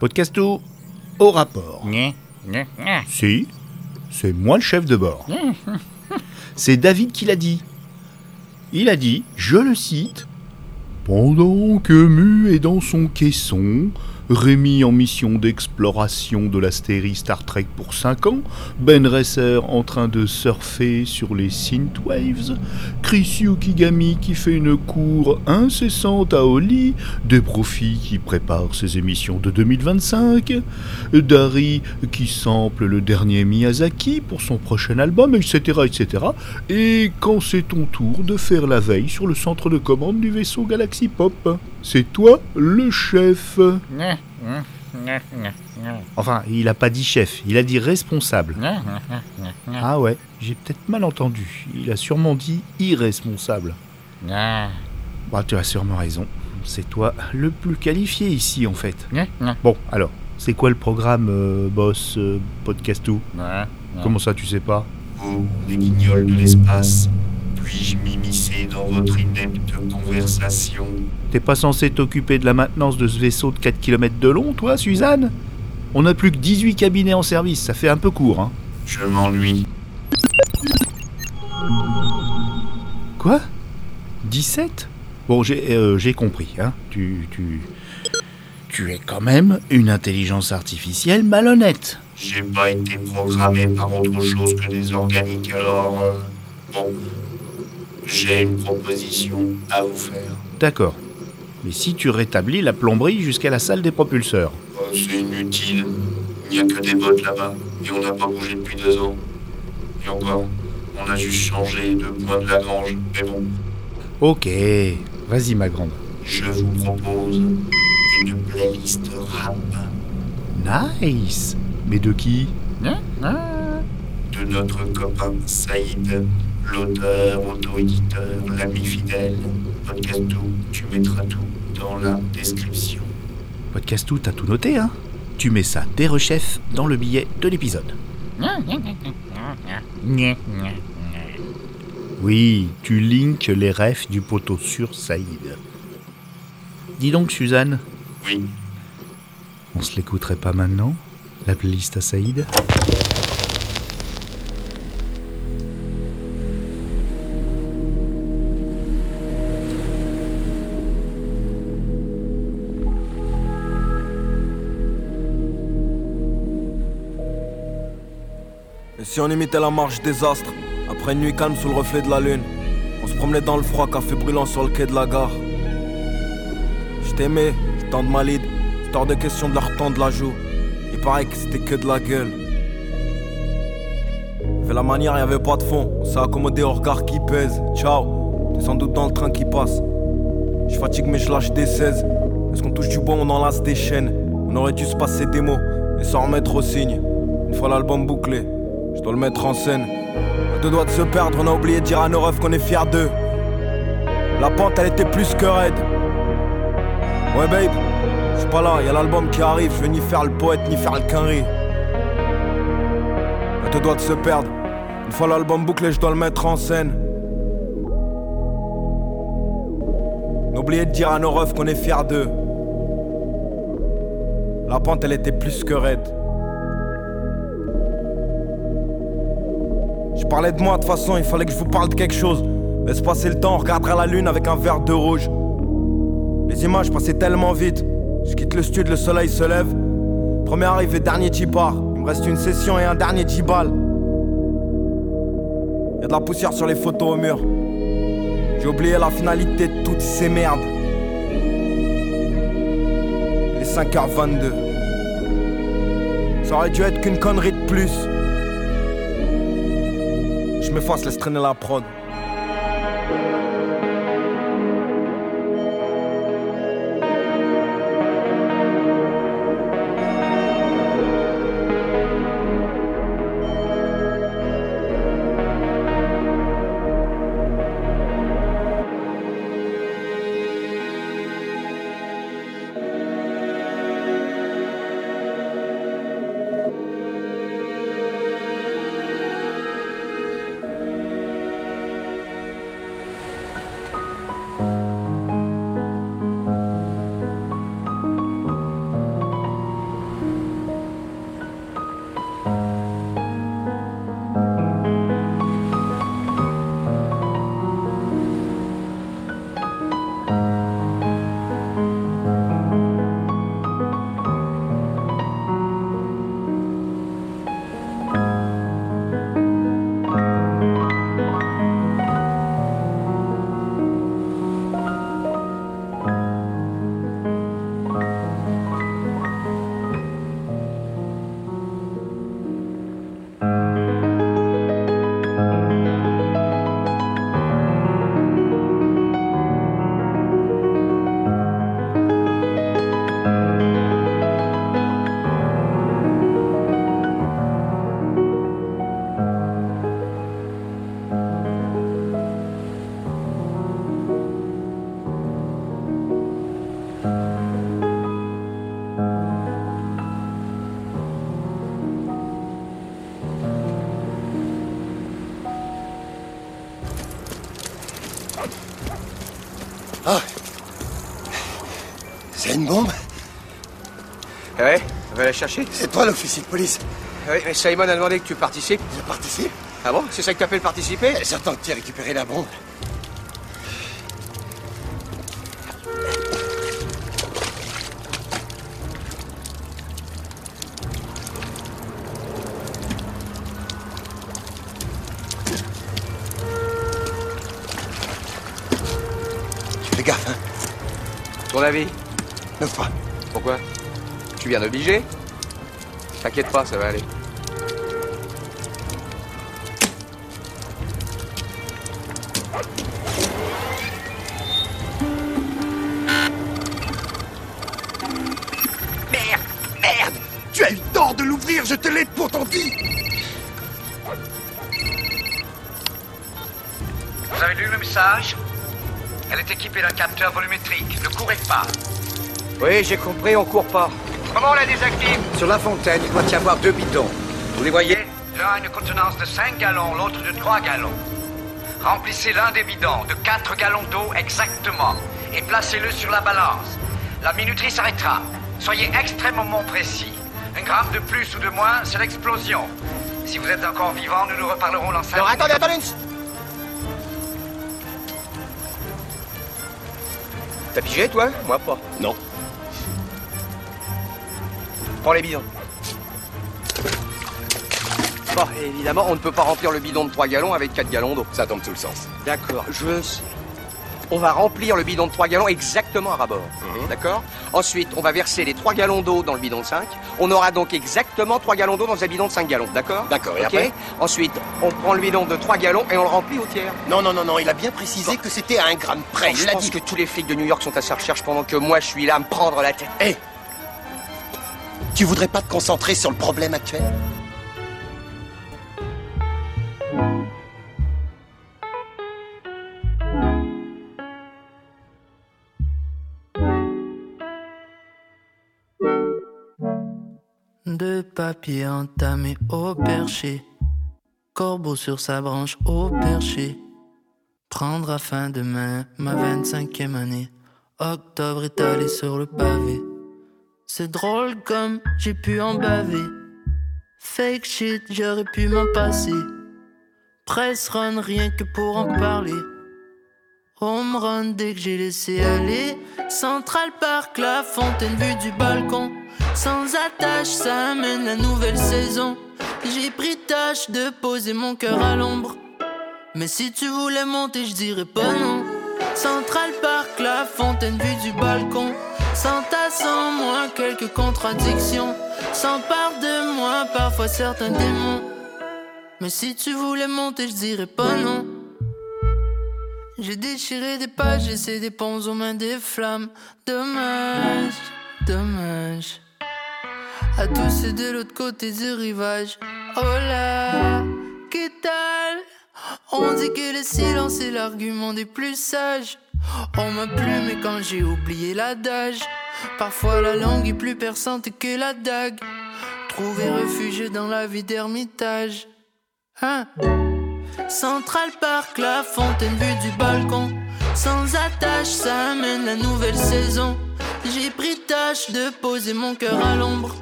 Podcast tout au rapport. Si, c'est moi le chef de bord. C'est David qui l'a dit. Il a dit, je le cite, Pendant que Mu est dans son caisson, Rémi en mission d'exploration de la stérie Star Trek pour 5 ans, Ben Resser en train de surfer sur les synthwaves, Chris Yukigami qui fait une cour incessante à Oli, des profits qui préparent ses émissions de 2025, Dari qui sample le dernier Miyazaki pour son prochain album, etc. etc. Et quand c'est ton tour de faire la veille sur le centre de commande du vaisseau Galaxy Pop, c'est toi le chef. Enfin, il a pas dit chef, il a dit responsable. Ah ouais, j'ai peut-être mal entendu. Il a sûrement dit irresponsable. Bah, tu as sûrement raison. C'est toi le plus qualifié ici, en fait. Bon, alors, c'est quoi le programme, euh, boss, euh, podcast tout. Comment ça, tu sais pas? Vous, les guignols de l'espace, puis-je m'immiscer dans votre inepte conversation T'es pas censé t'occuper de la maintenance de ce vaisseau de 4 km de long, toi, Suzanne? On a plus que 18 cabinets en service, ça fait un peu court, hein. Je m'ennuie. Quoi? 17 Bon, j'ai euh, j'ai compris, hein. Tu, tu... Tu es quand même une intelligence artificielle malhonnête. J'ai pas été programmé par autre chose que des organiques, alors... euh, bon... J'ai une proposition à vous faire. D'accord. Mais si tu rétablis la plomberie jusqu'à la salle des propulseurs. Euh, C'est inutile. Il n'y a que des bottes là-bas, et on n'a pas bougé depuis deux ans. Et encore, on a juste changé de point de la grange, mais bon... Ok, vas-y ma grande. Je vous propose une playlist rap Nice Mais de qui? Gna, gna. de notre copain Saïd, l'auteur, auto-éditeur, l'ami fidèle. Podcast tout, tu mettras tout dans la description. Podcast tout, t'as tout noté, hein? Tu mets ça des rechefs dans le billet de l'épisode. Oui, tu links les refs du poteau sur Saïd. Dis donc, Suzanne, Oui, on se l'écouterait pas maintenant La playlist à Saïd? Si on imitait la marche des astres, après une nuit calme sous le reflet de la lune, on se promenait dans le froid, café brûlant sur le quai de la gare. Je t'aimais, je tends de ma lead, hors de question de leur tendre la joue. Il paraît que c'était que de la gueule. Fait la manière, y avait pas de fond, on s'est accommodé au regard qui pèse. Ciao, t'es sans doute dans le train qui passe. Je fatigue mais je lâche des 16. Est-ce qu'on touche du bois, on enlace des chaînes? On aurait dû se passer des mots et s'en remettre au signe. Une fois l'album bouclé, je dois le mettre en scène. À deux doigts de se perdre, on a oublié de dire à nos refs qu'on est fiers d'eux. La pente, elle était plus que raide. Ouais, babe, je suis pas là, y a l'album qui arrive, je veux ni faire le poète ni faire le quinri. À deux doigts de se perdre. Une fois l'album bouclé, je dois le mettre en scène. N'oubliez de dire à nos refs qu'on est fiers d'eux. La pente, elle était plus que raide. Parlais de moi, de toute façon, il fallait que je vous parle de quelque chose. Laisse passer le temps, on regardera la lune avec un verre de rouge. Les images passaient tellement vite. Je quitte le studio, le soleil se lève. Premier arrivé, dernier qui part. Il me reste une session et un dernier 10 balles. Y'a de la poussière sur les photos au mur. J'ai oublié la finalité de toutes ces merdes. Il est 5h22. Ça aurait dû être qu'une connerie de plus. Je m'efface, laisse traîner la prod. La chercher. C'est toi l'officier de police Oui, mais Simon a demandé que tu participes. Je participe Ah bon C'est ça que t'appelles participer? J'attends que tu aies récupéré la bombe. Fais gaffe, hein Ton avis? Neuf pas. Pourquoi? Tu viens d'obliger? T'inquiète pas, ça va aller. Merde Merde Tu as eu tort de l'ouvrir, je te l'ai pourtant dit Vous avez lu le message? Elle est équipée d'un capteur volumétrique. Ne courez pas. Oui, j'ai compris, on court pas. Comment on la désactive Sur la fontaine, il doit y avoir deux bidons. Vous les voyez L'un a une contenance de 5 gallons, l'autre de 3 gallons. Remplissez l'un des bidons de 4 gallons d'eau exactement et placez-le sur la balance. La minuterie s'arrêtera. Soyez extrêmement précis. Un gramme de plus ou de moins, c'est l'explosion. Si vous êtes encore vivant, nous nous reparlerons dans 5 Alors attendez, attendez une... T'as pigé, toi? Moi pas. Non. Prends les bidons. Bon, évidemment, on ne peut pas remplir le bidon de 3 gallons avec 4 gallons d'eau. Ça tombe sous le sens. D'accord, je sais. On va remplir le bidon de 3 gallons exactement à rabord. D'accord Ensuite, on va verser les 3 gallons d'eau dans le bidon de 5. On aura donc exactement 3 gallons d'eau dans un bidon de 5 gallons. D'accord D'accord, et après Ensuite, on prend le bidon de 3 gallons et on le remplit au tiers. Non, non, non, non, il a bien précisé que c'était à un gramme près. je Il pense dit. que tous les flics de New York sont à sa recherche pendant que moi je suis là à me prendre la tête. Hé Tu voudrais pas te concentrer sur le problème actuel? De papier entamé au perché. Corbeau sur sa branche au perché. Prendra fin demain ma 25e année. Octobre étalé sur le pavé. C'est drôle comme j'ai pu en baver. Fake shit, j'aurais pu m'en passer. Press run, rien que pour en parler. Home run dès que j'ai laissé aller. Central Park, la fontaine vue du balcon. Sans attache, ça amène la nouvelle saison. J'ai pris tâche de poser mon cœur à l'ombre. Mais si tu voulais monter, je dirais pas non. Central Park, la fontaine vue du balcon. S'entasse en moi quelques contradictions. S'empare de moi parfois certains démons. Mais si tu voulais monter, je dirais pas non. J'ai déchiré des pages, j'ai des ponts aux mains des flammes. Dommage, dommage. À tous ceux de l'autre côté du rivage. Oh là, qu'est tal? On dit que le silence est l'argument des plus sages. On m'a plu, mais quand j'ai oublié l'adage. Parfois la langue est plus perçante que la dague. Trouver refuge dans la vie d'ermitage. Hein? Central Park, la fontaine vue du balcon. Sans attache, ça amène la nouvelle saison. J'ai pris tâche de poser mon cœur à l'ombre.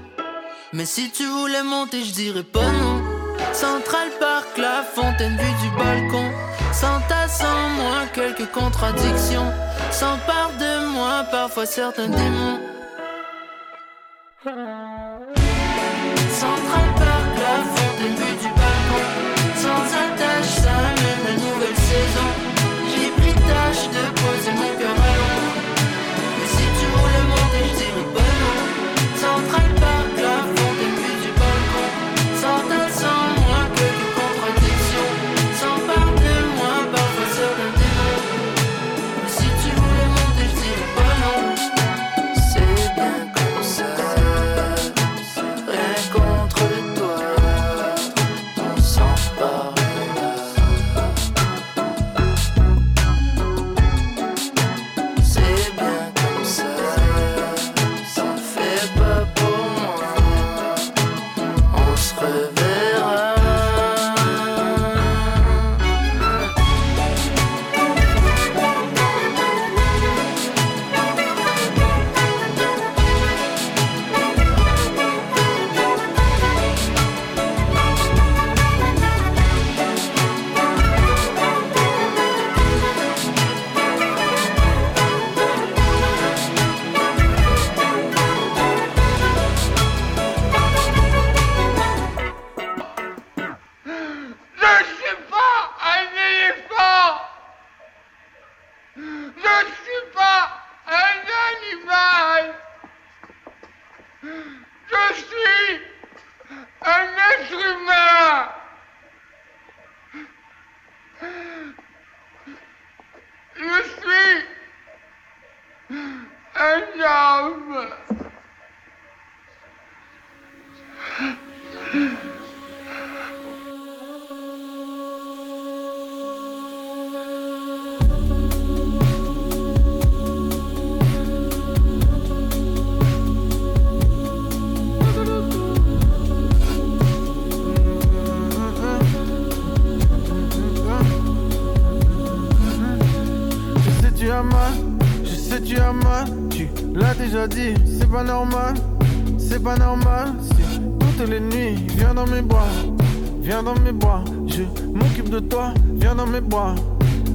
Mais si tu voulais monter, je dirais pas non. Central Park, la fontaine vue du balcon. S'entasse en moi quelques contradictions. S'empare de moi parfois certains démons. Déjà dit, c'est pas normal, c'est pas normal. Si toutes les nuits, viens dans mes bras, viens dans mes bras, je m'occupe de toi, viens dans mes bras,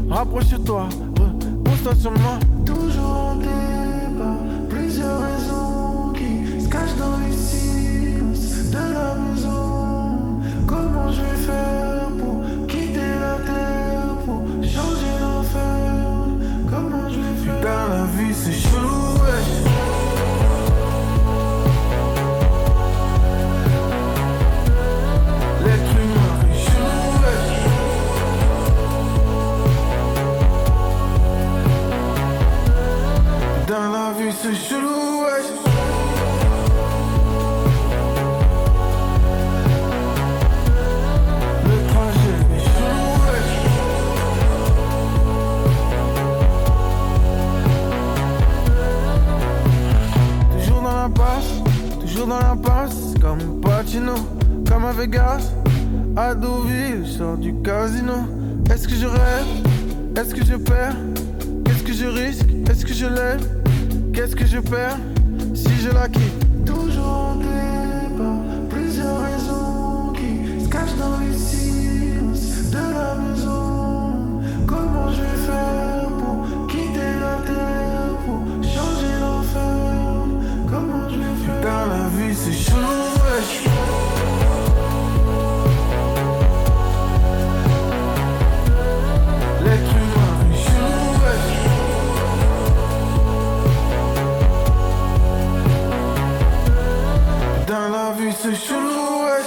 rapproche-toi, repose-toi sur moi. Toujours en débat, plusieurs raisons qui se cachent dans les silences de la maison. Comment je vais faire pour quitter la terre, pour changer l'enfer? Comment je vais faire? Dans la vie, c'est c'est chelou, ouais. Le est chelou. Toujours dans la passe, toujours dans la passe, comme Pacino, comme à Vegas, à Deauville, je sors du casino. Est-ce que je rêve? Est-ce que je perds? Qu'est-ce que je risque? Est-ce que je lève? Qu'est-ce que je perds si je la quitte Toujours en débat, plusieurs raisons qui se cachent dans les silences de la maison. Comment je vais faire c'est chelou, ouais.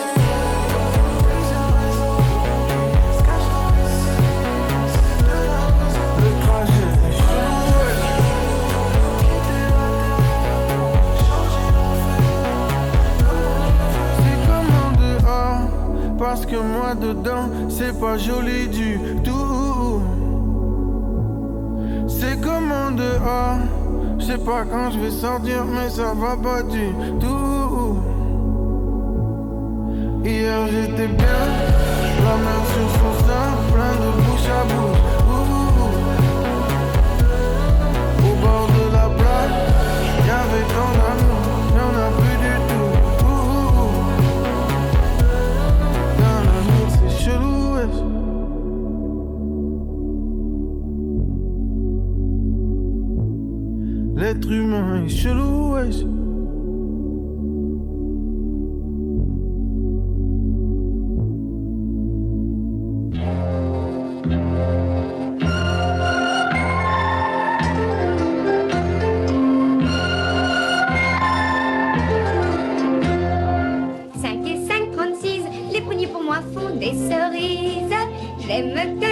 Parce que moi dedans, c'est pas joli du tout. C'est comme en dehors, je sais pas quand je vais sortir, mais ça va pas du tout. Hier j'étais bien, la main sur son sein, plein de bouche à bouche. Au bord de la plage, y'avait tant d'amour, y'en a plus du tout. Ouh. Dans la nuit, c'est chelou, ouais. L'être humain est chelou, ouais. J'aime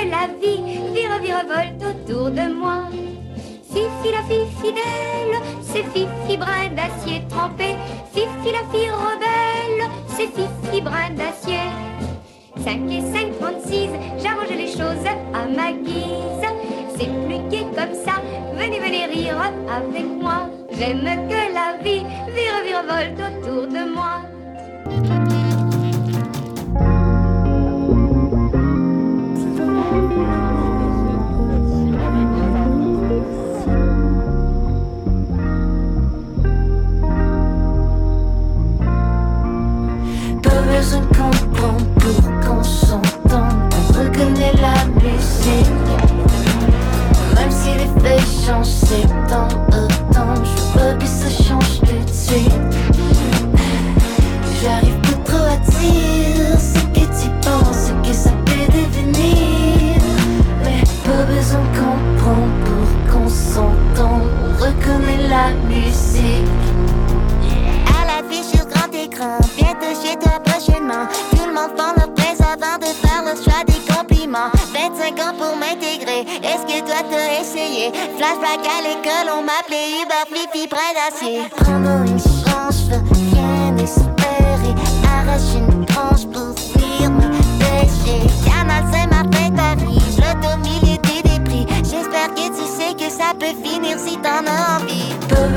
finir si t'en as envie. Pas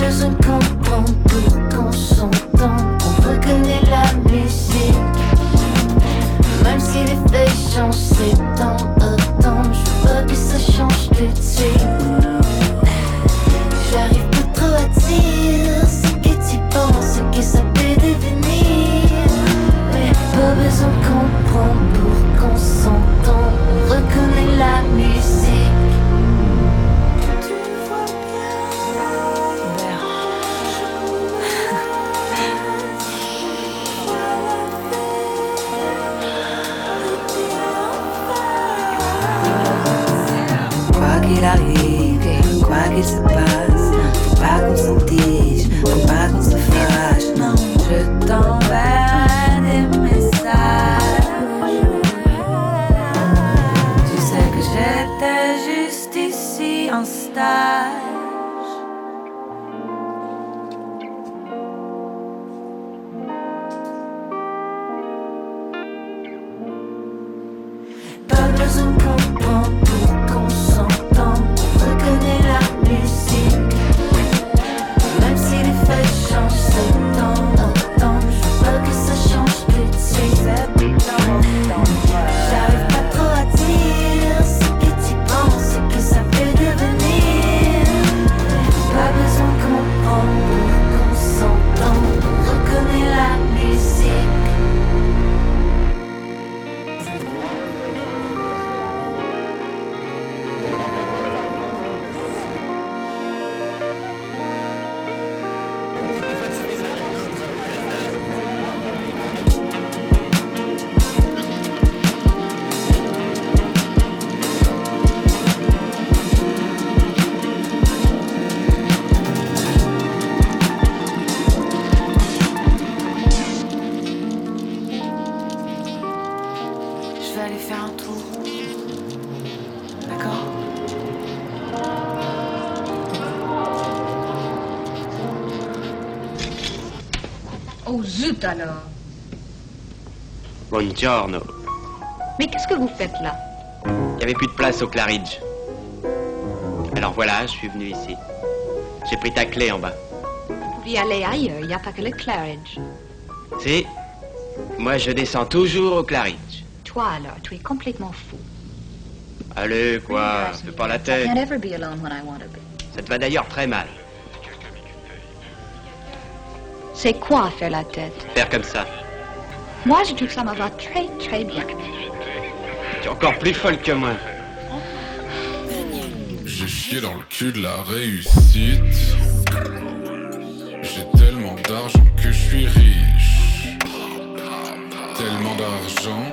Alors Buongiorno. Mais qu'est-ce que vous faites là? Il n'y avait plus de place au Claridge. Alors voilà, je suis venu ici. J'ai pris ta clé en bas. Vous pouviez aller ailleurs, il n'y a pas que le Claridge. Si Moi, je descends toujours au Claridge. Toi alors, tu es complètement fou. Allez, quoi, fais pas la tête. Ça te va d'ailleurs très mal. C'est quoi faire la tête Faire comme ça. Moi, je trouve que ça me va très très bien. Tu es encore plus folle que moi. J'ai chié dans le cul de la réussite. J'ai tellement d'argent que je suis riche. Tellement d'argent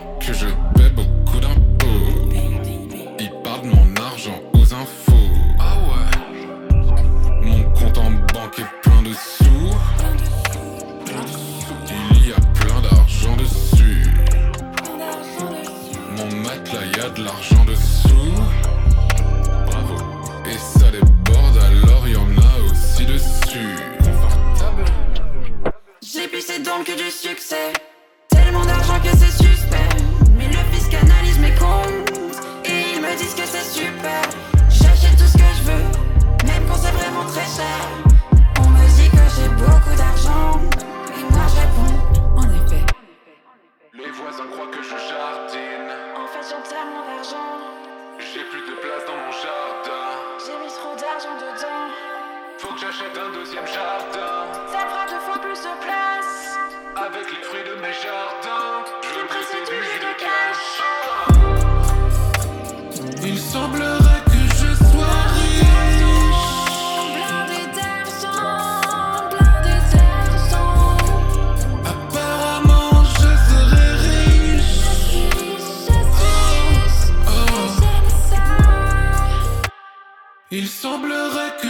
J'ai pissé donc que du succès. Il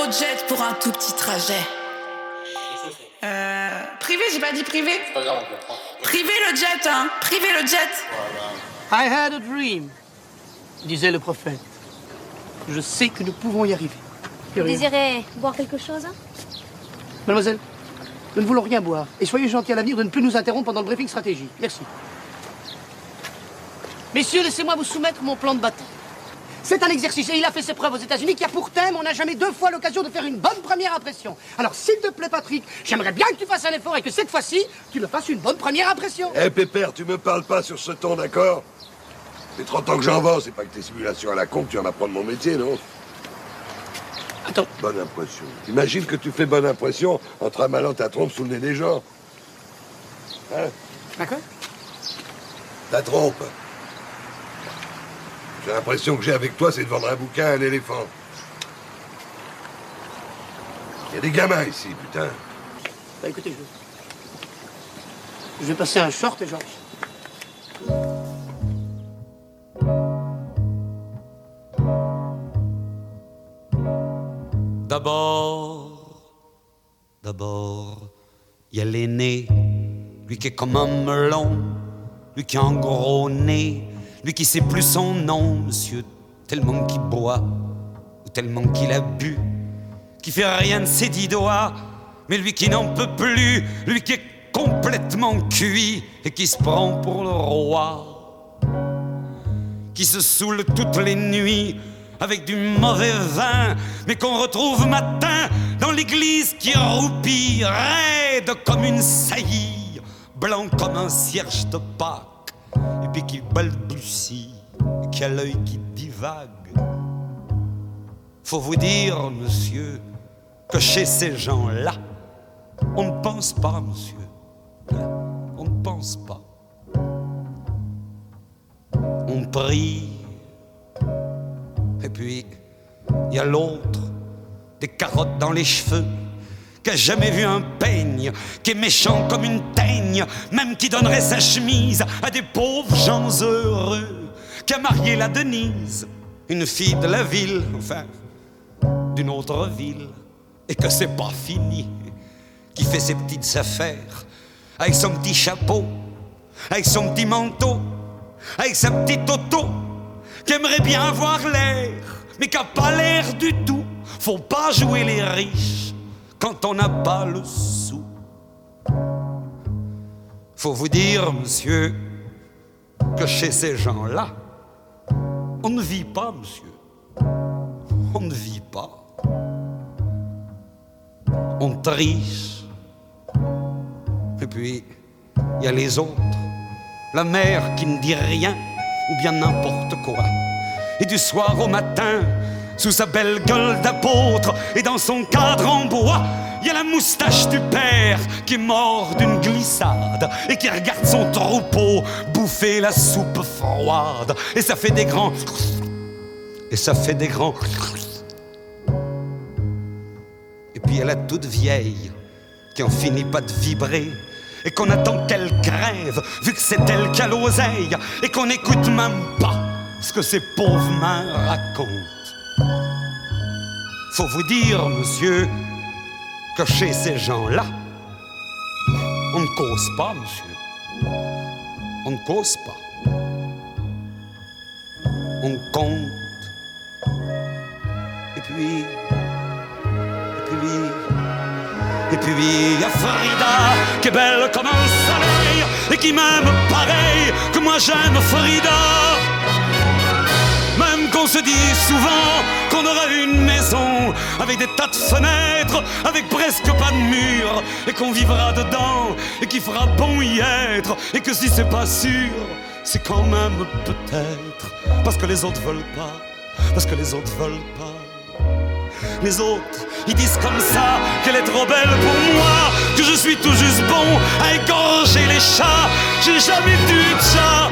gros jet pour un tout petit trajet. Euh, privé, j'ai pas dit privé. Privé le jet, hein. Privé le jet. I had a dream, disait le prophète. Je sais que nous pouvons y arriver. Vous désirez boire quelque chose hein? Mademoiselle, nous ne voulons rien boire. Et soyez gentils à l'avenir de ne plus nous interrompre pendant le briefing stratégie. Merci. Messieurs, laissez-moi vous soumettre mon plan de bataille. C'est un exercice et il a fait ses preuves aux États-Unis qui a pour thème on n'a jamais deux fois l'occasion de faire une bonne première impression. Alors s'il te plaît Patrick, j'aimerais bien que tu fasses un effort et que cette fois-ci, tu me fasses une bonne première impression. Eh Pépère, tu me parles pas sur ce ton, d'accord? C'est 30 ans que j'en vends, c'est pas que tes simulations à la con que tu vas m'apprendre mon métier, non? Attends. Bonne impression. Imagine que tu fais bonne impression en tramalant ta trompe sous le nez des gens. Hein? D'accord Ta trompe. J'ai l'impression que j'ai avec toi, c'est de vendre un bouquin à un éléphant. Il y a des gamins ici, putain. Bah écoutez, je... je vais passer un short et j'en... D'abord, d'abord, il y a l'aîné, lui qui est comme un melon, lui qui a un gros nez, lui qui sait plus son nom, monsieur, tellement qu'il boit, ou tellement qu'il a bu, qui fait rien de ses dix doigts, mais lui qui n'en peut plus, lui qui est complètement cuit et qui se prend pour le roi, qui se saoule toutes les nuits avec du mauvais vin, mais qu'on retrouve matin dans l'église qui roupille, raide comme une saillie, blanc comme un cierge de Pâques, et puis qui balbutie, qui a l'œil qui divague. Faut vous dire, monsieur, que chez ces gens-là, on ne pense pas, monsieur. On ne pense pas. On prie. Et puis, il y a l'autre, des carottes dans les cheveux, qui a jamais vu un peigne, qui est méchant comme une même qui donnerait sa chemise à des pauvres gens heureux, qui a marié la Denise, une fille de la ville, enfin, d'une autre ville, et que c'est pas fini, qui fait ses petites affaires, avec son petit chapeau, avec son petit manteau, avec sa petite auto, qui aimerait bien avoir l'air, mais qui a pas l'air du tout. Faut pas jouer les riches quand on n'a pas le sou. Faut vous dire, monsieur, que chez ces gens-là, on ne vit pas, monsieur. On ne vit pas. On triche. Et puis, il y a les autres. La mère qui ne dit rien, ou bien n'importe quoi. Et du soir au matin, sous sa belle gueule d'apôtre et dans son cadre en bois, il y a la moustache du père qui est mort d'une glissade et qui regarde son troupeau bouffer la soupe froide. Et ça fait des grands. Et ça fait des grands. Et puis il y a la toute vieille qui en finit pas de vibrer et qu'on attend qu'elle crève, vu que c'est elle qui a l'oseille, et qu'on n'écoute même pas ce que ces pauvres mains racontent. Faut vous dire, monsieur, que chez ces gens-là, on ne cause pas, monsieur. On ne cause pas. On compte. Et puis, et puis, et puis il y a Frida qui est belle comme un soleil et qui m'aime pareil que moi j'aime Frida. Qu'on se dit souvent qu'on aura une maison avec des tas de fenêtres, avec presque pas de murs, et qu'on vivra dedans et qu'il fera bon y être, et que si c'est pas sûr, c'est quand même peut-être parce que les autres veulent pas, parce que les autres veulent pas. Les autres, ils disent comme ça qu'elle est trop belle pour moi, que je suis tout juste bon à égorger les chats. J'ai jamais dû de chat,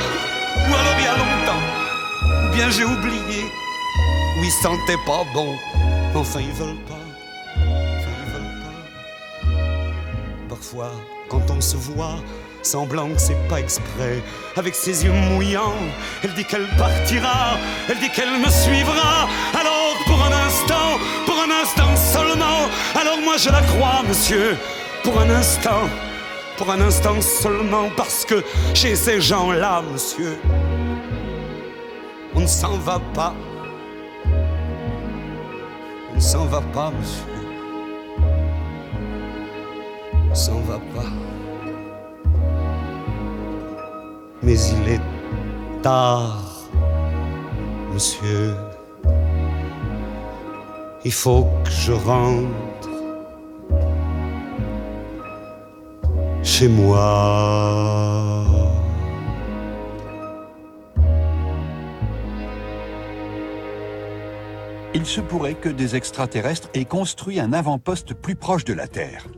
ou alors il y a longtemps, j'ai oublié, ou ils sentaient pas bon. Enfin, ils veulent pas, enfin, ils veulent pas. Parfois, quand on se voit, semblant que c'est pas exprès, avec ses yeux mouillants, elle dit qu'elle partira, elle dit qu'elle me suivra. Alors, pour un instant, pour un instant seulement, alors moi je la crois, monsieur, pour un instant, pour un instant seulement, parce que chez ces gens-là, monsieur, on ne s'en va pas. On ne s'en va pas, monsieur. On s'en va pas. Mais il est tard, monsieur. Il faut que je rentre chez moi. Il se pourrait que des extraterrestres aient construit un avant-poste plus proche de la Terre.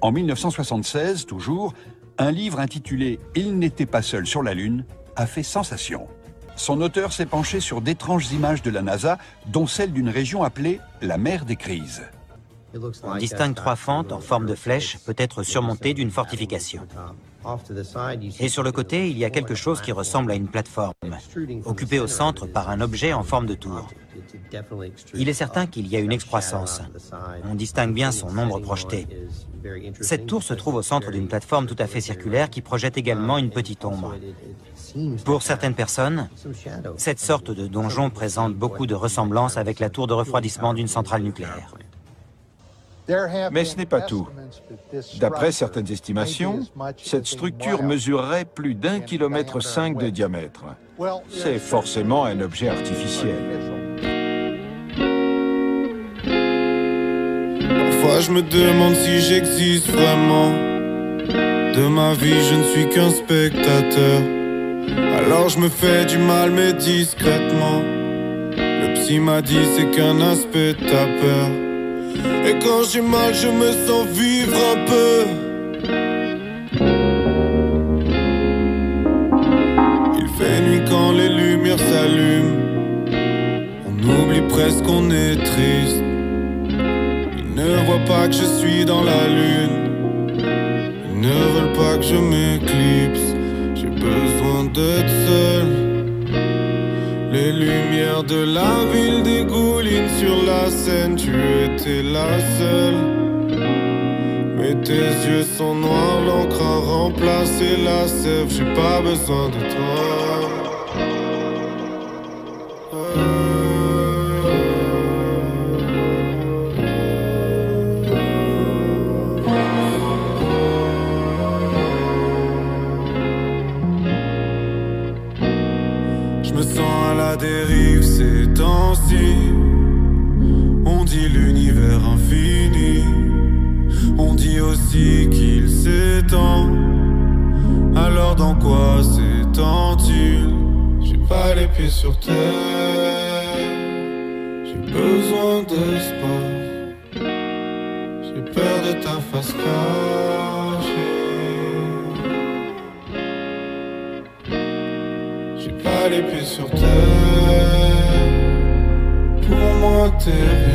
En 1976, toujours, un livre intitulé Il n'était pas seul sur la Lune a fait sensation. Son auteur s'est penché sur d'étranges images de la NASA, dont celle d'une région appelée la mer des crises. On distingue trois fentes en forme de flèche, peut-être surmontées d'une fortification. Et sur le côté, il y a quelque chose qui ressemble à une plateforme, occupée au centre par un objet en forme de tour. Il est certain qu'il y a une excroissance. On distingue bien son nombre projeté. Cette tour se trouve au centre d'une plateforme tout à fait circulaire qui projette également une petite ombre. Pour certaines personnes, cette sorte de donjon présente beaucoup de ressemblances avec la tour de refroidissement d'une centrale nucléaire. Mais ce n'est pas tout. D'après certaines estimations, cette structure mesurerait plus d'un kilomètre cinq de diamètre. C'est forcément un objet artificiel. Parfois je me demande si j'existe vraiment. De ma vie, je ne suis qu'un spectateur. Alors je me fais du mal, mais discrètement. Le psy m'a dit c'est qu'un aspect de ta peur. Et quand j'ai mal, je me sens vivre un peu. Il fait nuit quand les lumières s'allument. On oublie presque qu'on est triste. Ils ne voient pas que je suis dans la lune. Ils ne veulent pas que je m'éclipse. J'ai besoin d'être seul. Les lumières de la ville dégoulinent sur la scène, tu étais la seule. Mais tes yeux sont noirs, l'encre a remplacé la sève, j'ai pas besoin de toi. Pas les pieds sur terre. J'ai besoin d'espace. J'ai peur de ta face cachée. J'ai pas les pieds sur terre. Pour moi, t'es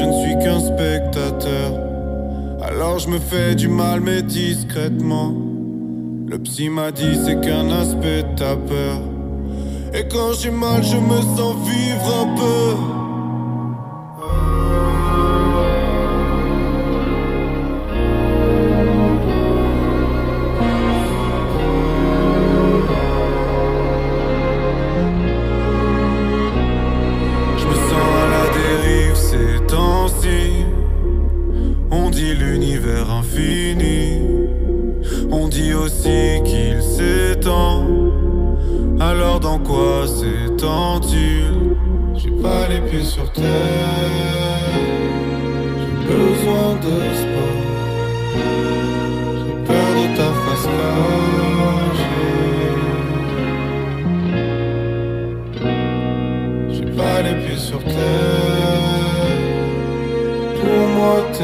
je ne suis qu'un spectateur. Alors je me fais du mal, mais discrètement. Le psy m'a dit c'est qu'un aspect de ta peur. Et quand j'ai mal, je me sens vivre un peu.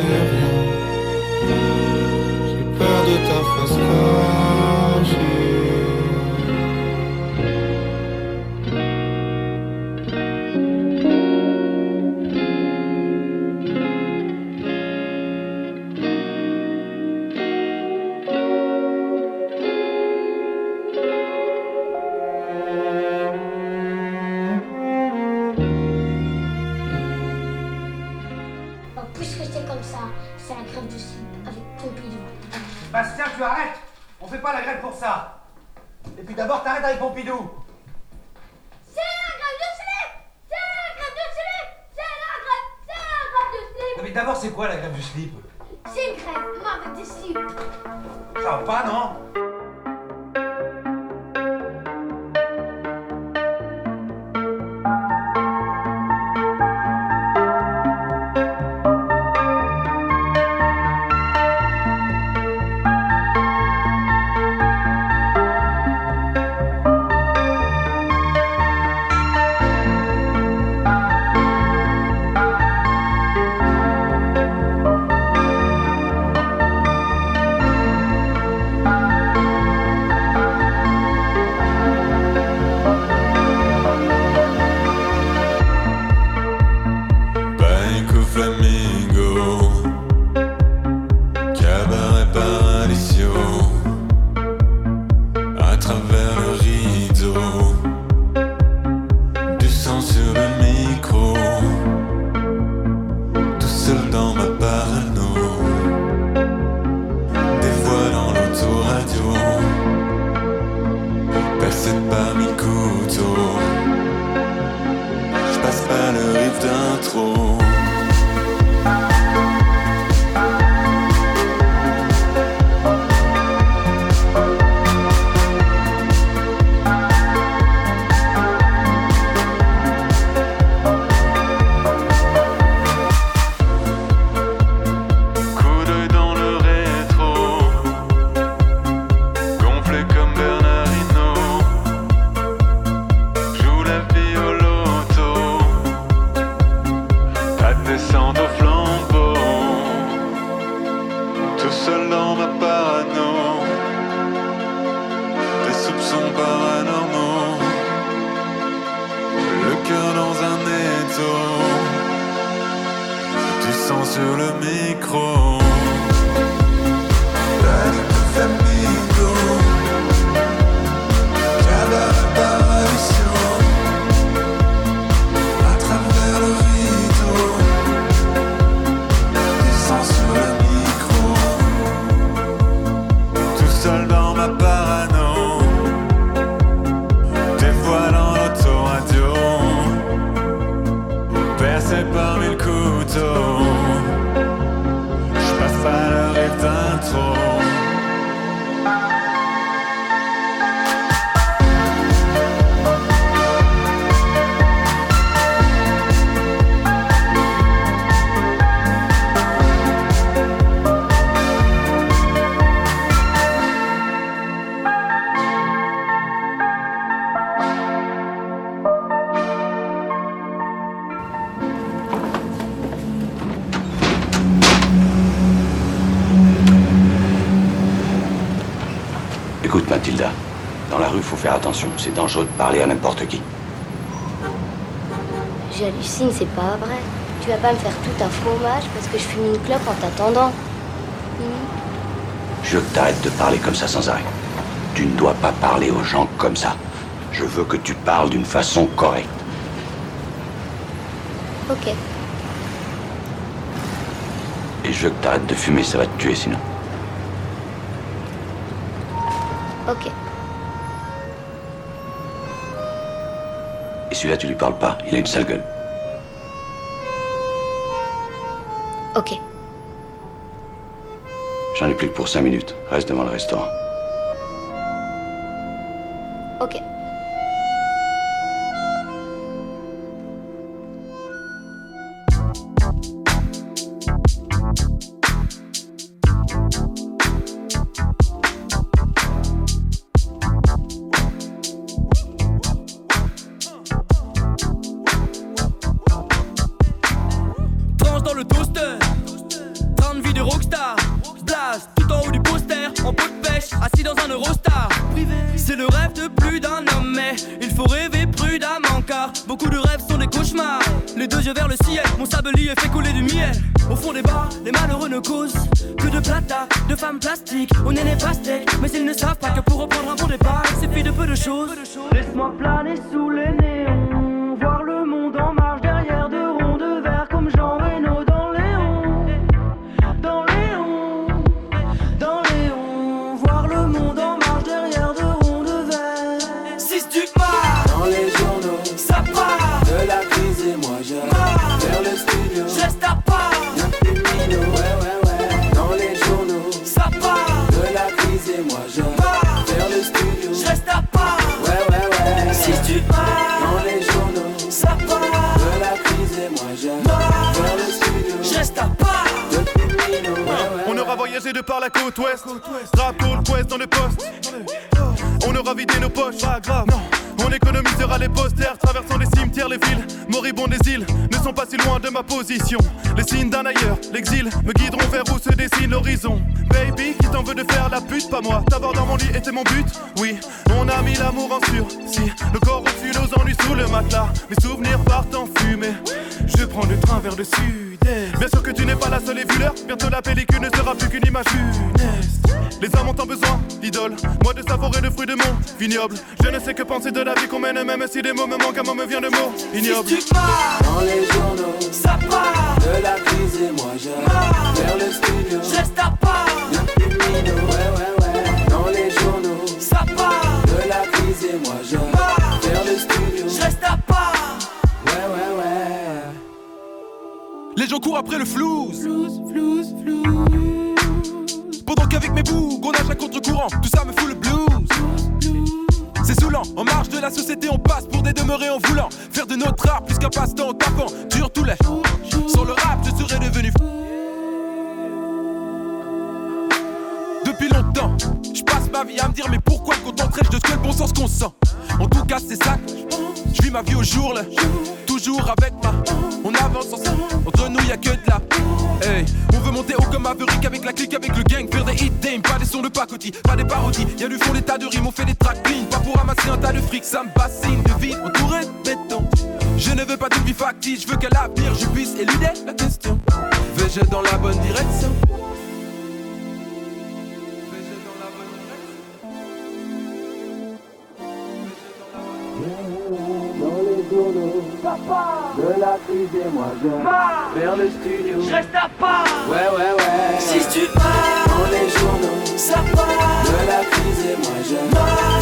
Moi, mais d'abord, c'est quoi la grève du slip? C'est une grève, moi avec des slips. Ça va pas, non? descendant à n'importe qui. J'hallucine, c'est pas vrai. Tu vas pas me faire tout un fromage parce que je fume une clope en t'attendant. Hmm. Je veux que t'arrêtes de parler comme ça sans arrêt. Tu ne dois pas parler aux gens comme ça. Je veux que tu parles d'une façon correcte. Ok. Et je veux que t'arrêtes de fumer, ça va te tuer sinon. Ok. celui-là, tu lui parles pas. Il a une sale gueule. Ok. J'en ai plus que pour cinq minutes. Reste devant le restaurant. Par la côte ouest. Rap Gold Quest dans le poste. On aura vidé nos poches. Pas grave, non. On économisera les posters, traversant les cimetières, les villes. Moribonds des îles ne sont pas si loin de ma position. Les signes d'un ailleurs, l'exil, me guideront vers où se dessine l'horizon. Baby, qui t'en veut de faire la pute, pas moi. T'avoir dans mon lit était mon but, oui. On a mis l'amour en Si Le corps refuse nos ennuis sous le matelas. Mes souvenirs partent en fumée. Prends le train vers le sud. Bien sûr que tu n'es pas la seule et vu l'heure. Bientôt la pellicule ne sera plus qu'une image funeste. Les hommes ont un besoin, idole. Moi de savourer le fruit de mon vignoble. Je ne sais que penser de la vie qu'on mène, même si des mots me manquent, un mot me vient de mots ignoble. Si tu pars dans les journaux, ça part de la crise et moi je vers le studio. Je reste à part ouais ouais ouais. Dans les journaux, ça part de la crise et moi je vers le studio. Je reste à part, ouais ouais ouais. Les gens courent après le flouze. Flouze, flouze, flouze. Pendant qu'avec mes bougs, on nage à contre-courant, tout ça me fout le blues. C'est saoulant, en marge de la société, on passe pour des demeurés en voulant faire de notre art plus qu'un passe-temps en tapant dur tous les. Sans le rap, je serais devenu fou. Depuis longtemps, passe ma vie à me dire mais pourquoi contenter de ce que le bon sens qu'on sent? En tout cas, c'est ça. Je vis ma vie au jour le toujours avec ma. On avance ensemble, entre nous y a que de la. Hey, on veut monter haut comme Maverick avec la clique, avec le gang, faire des hit dame, pas des sons de pacotille, pas des parodies. Y'a du fond des tas de rimes, on fait des tracks pas pour ramasser un tas de fric, ça me bassine de vie entouré de béton. Je ne veux pas de vie factice, je veux qu'à l'avenir je puisse éluder la question. Vais-je dans la bonne direction? De la crise et moi je vers le studio. Je reste à part. Ouais ouais ouais. Si tu pars dans les journaux, ça part. De la crise et moi je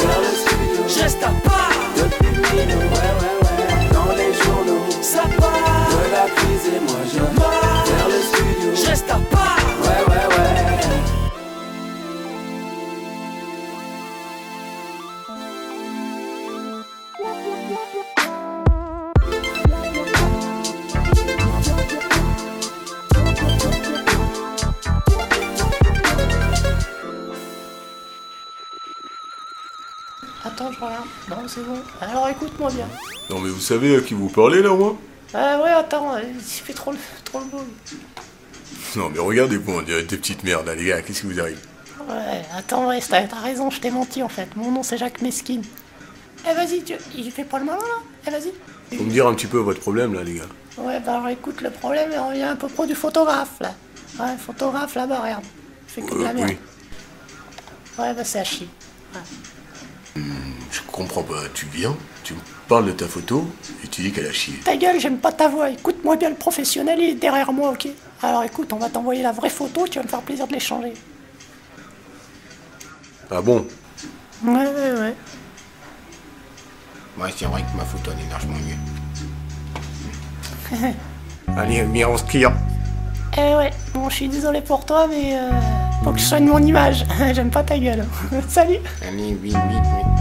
vers le studio. Je reste à part. Depuis minuit, ouais ouais ouais. Dans les journaux, ça part. De la crise et moi je vers le studio. Je reste à part. Je regarde. Non, c'est bon. Alors écoute-moi bien. Non mais vous savez à qui vous parlez là moi? Ah ouais, attends, il fait trop le, trop le beau. Non mais regardez-vous, on dirait des petites merdes là les gars, qu'est-ce qui vous arrive? Ouais, attends, ouais, t'as t'as raison, je t'ai menti en fait. Mon nom c'est Jacques Mesquine. Eh vas-y, tu... il fait pas le malin là? Eh vas-y. Faut me dire un petit peu votre problème là les gars. Ouais, bah alors écoute, le problème il revient à peu près du photographe là. Ouais, photographe là-bas, regarde. Il fait que de la Euh, merde. oui. Ouais, bah c'est à chier. Ouais. Je comprends pas, tu viens, tu me parles de ta photo et tu dis qu'elle a chié. Ta gueule, j'aime pas ta voix. Écoute-moi bien, le professionnel il est derrière moi, ok? Alors écoute, on va t'envoyer la vraie photo, tu vas me faire plaisir de l'échanger. Ah bon? Ouais, ouais, ouais. Ouais, c'est vrai que ma photo elle est largement mieux. Allez, viens, on se tire. Eh ouais, bon, je suis désolé pour toi, mais euh, faut que je soigne mon image. J'aime pas ta gueule. Salut Allez.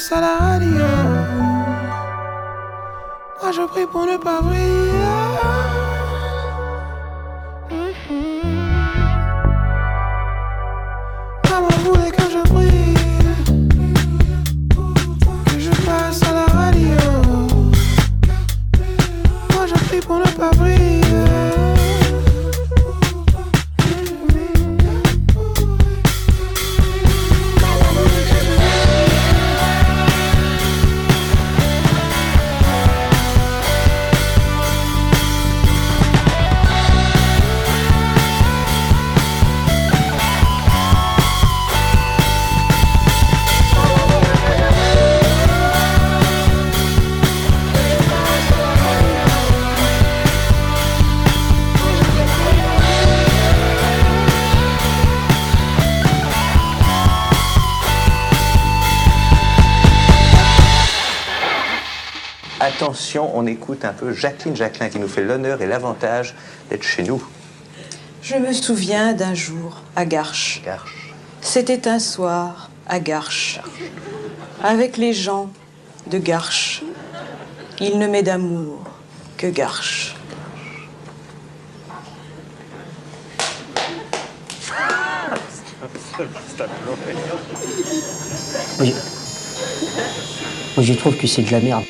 face à la radio. Moi je prie pour ne pas briller. on écoute un peu Jacqueline Jacquelin qui nous fait l'honneur et l'avantage d'être chez nous. Je me souviens d'un jour à Garches. C'était un soir à Garches. Avec les gens de Garches. Il ne met d'amour que Garches. Oui. Moi, je trouve que c'est de la merde.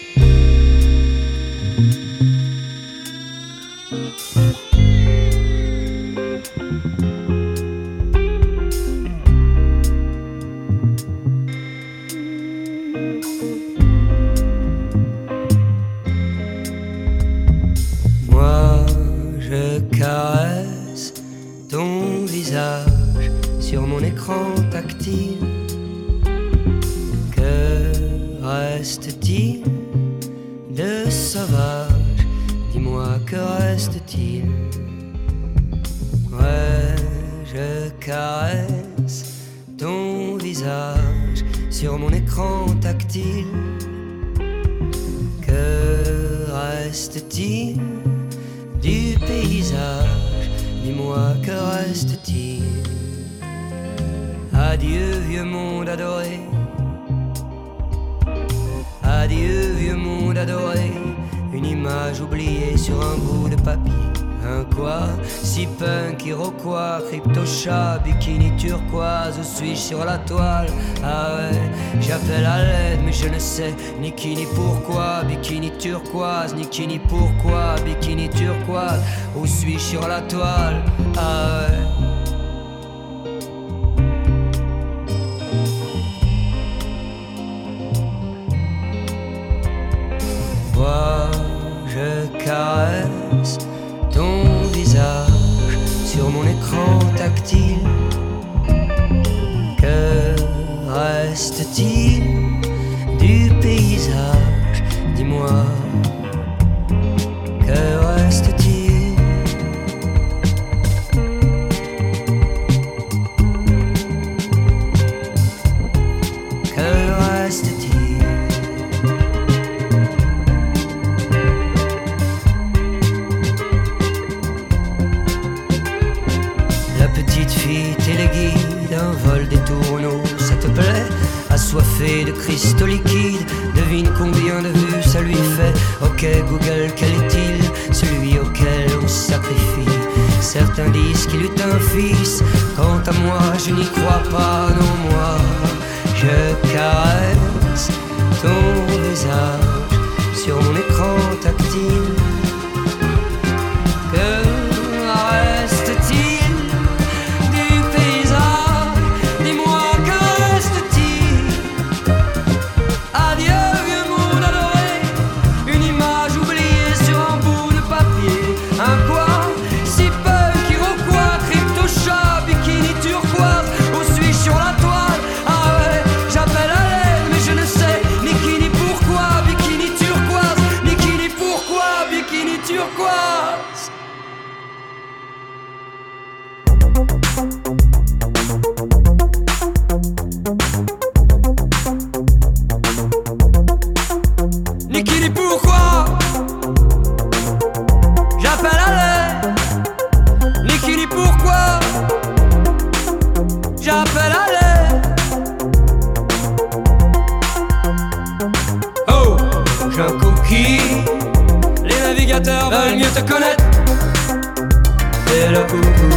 moi. Veulent mieux te connaître. Et le coucou.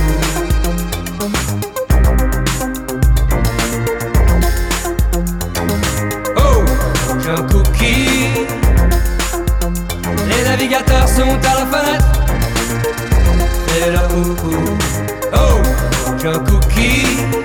Oh. Les navigateurs sont à la fenêtre. Et le coucou. Oh, j'ai un cookie.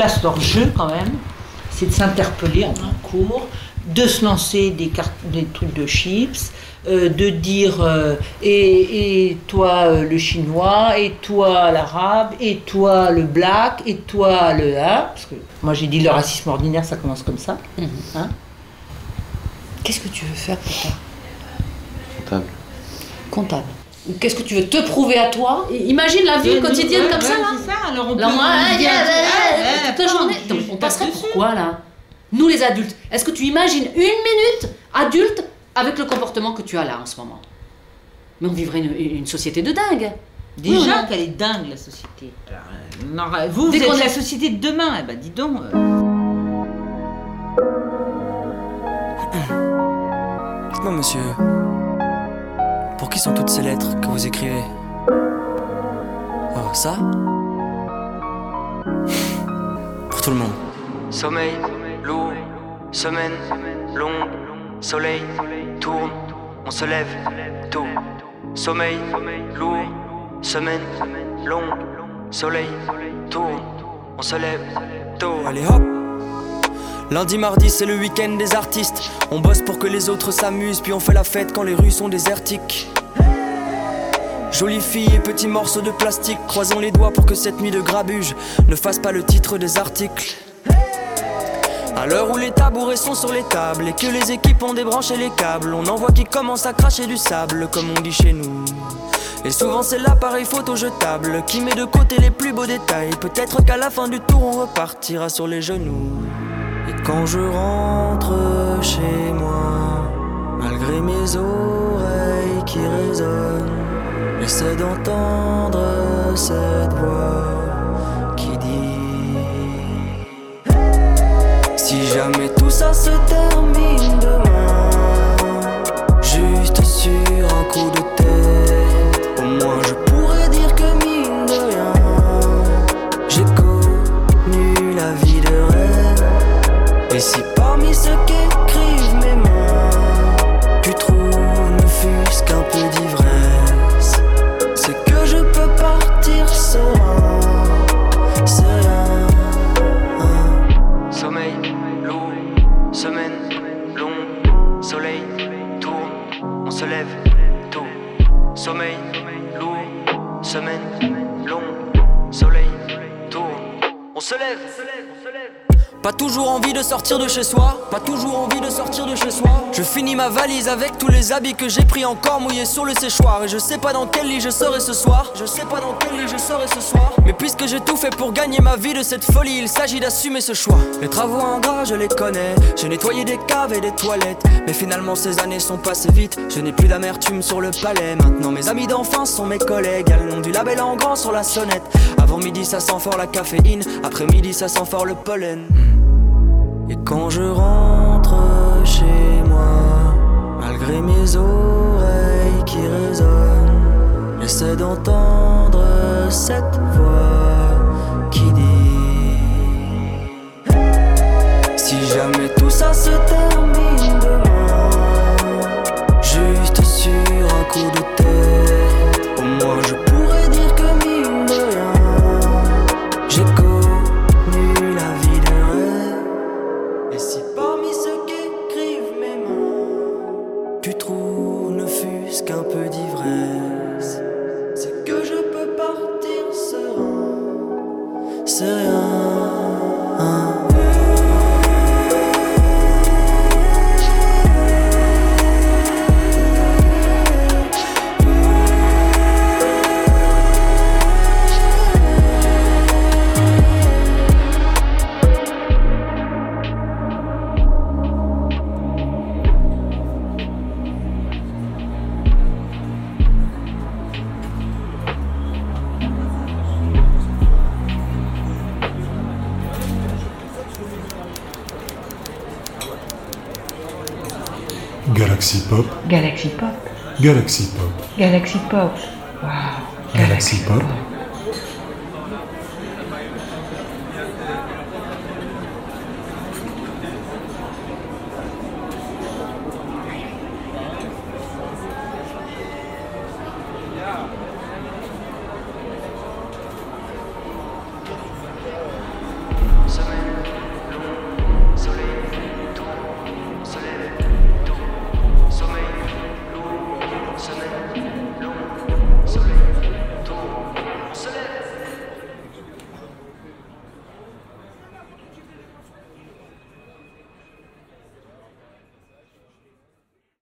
Classe, leur jeu, quand même, c'est de s'interpeller en un cours, de se lancer des, cartes, des trucs de chips, euh, de dire euh, et, et toi euh, le chinois, et toi l'arabe, et toi le black, et toi le hein, parce que moi j'ai dit le racisme ordinaire, ça commence comme ça. hein. Qu'est-ce que tu veux faire plus tard Comptable. Comptable. Ou Qu'est-ce que tu veux te prouver à toi? Imagine la vie Euh, quotidienne comme ça, là. ça, alors on Là, peut- journée. on- Non, on On passe passerait dessus. pourquoi là? Nous les adultes, est-ce que tu imagines une minute adulte avec le comportement que tu as là en ce moment? Mais on vivrait une, une société de dingue. Déjà qu'elle est dingue la société. Alors, euh, non, vous, vous êtes la société de demain. Eh ben dis donc. euh, Dites-moi, monsieur, pour qui sont toutes ces lettres que vous écrivez Oh, ça Pour tout le monde. Sommeil, lourd, semaine, longue, soleil, tourne, on se lève, tôt. Sommeil, lourd, semaine, longue, soleil, tourne, on se lève, tôt. Allez hop Lundi, mardi, c'est le week-end des artistes. On bosse pour que les autres s'amusent, puis on fait la fête quand les rues sont désertiques. Jolie fille et petits morceaux de plastique, croisons les doigts pour que cette nuit de grabuge ne fasse pas le titre des articles. À l'heure où les tabourets sont sur les tables et que les équipes ont débranché les câbles, on en voit qui commencent à cracher du sable, comme on dit chez nous. Et souvent c'est l'appareil photo jetable qui met de côté les plus beaux détails. Peut-être qu'à la fin du tour on repartira sur les genoux. Et quand je rentre chez moi, malgré mes oreilles qui résonnent, j'essaie d'entendre cette voix qui dit Si jamais tout ça se termine demain, juste sur un coup de tête, au moins je pourrais dire que mine de rien, j'ai connu la vie de rêve. Et si parmi ceux qu'écrivent Pas toujours envie de sortir de chez soi, pas toujours envie de sortir de chez soi. Je finis ma valise avec tous les habits que j'ai pris encore mouillés sur le séchoir. Et je sais pas dans quel lit je serai ce soir, je sais pas dans quel lit je serai ce soir. Mais puisque j'ai tout fait pour gagner ma vie de cette folie, il s'agit d'assumer ce choix. Les travaux en gras, je les connais, j'ai nettoyé des caves et des toilettes. Mais finalement, ces années sont passées vite, je n'ai plus d'amertume sur le palais. Maintenant, mes amis d'enfance sont mes collègues, elles ont du label en grand sur la sonnette. Avant midi, ça sent fort la caféine, après midi, ça sent fort le pollen. Et quand je rentre chez moi, malgré mes oreilles qui résonnent. J'essaie d'entendre cette voix qui dit Si jamais tout ça se termine Galaxy Pop. Galaxy Pop, Galaxy Pop. Wow. Galaxy Pop,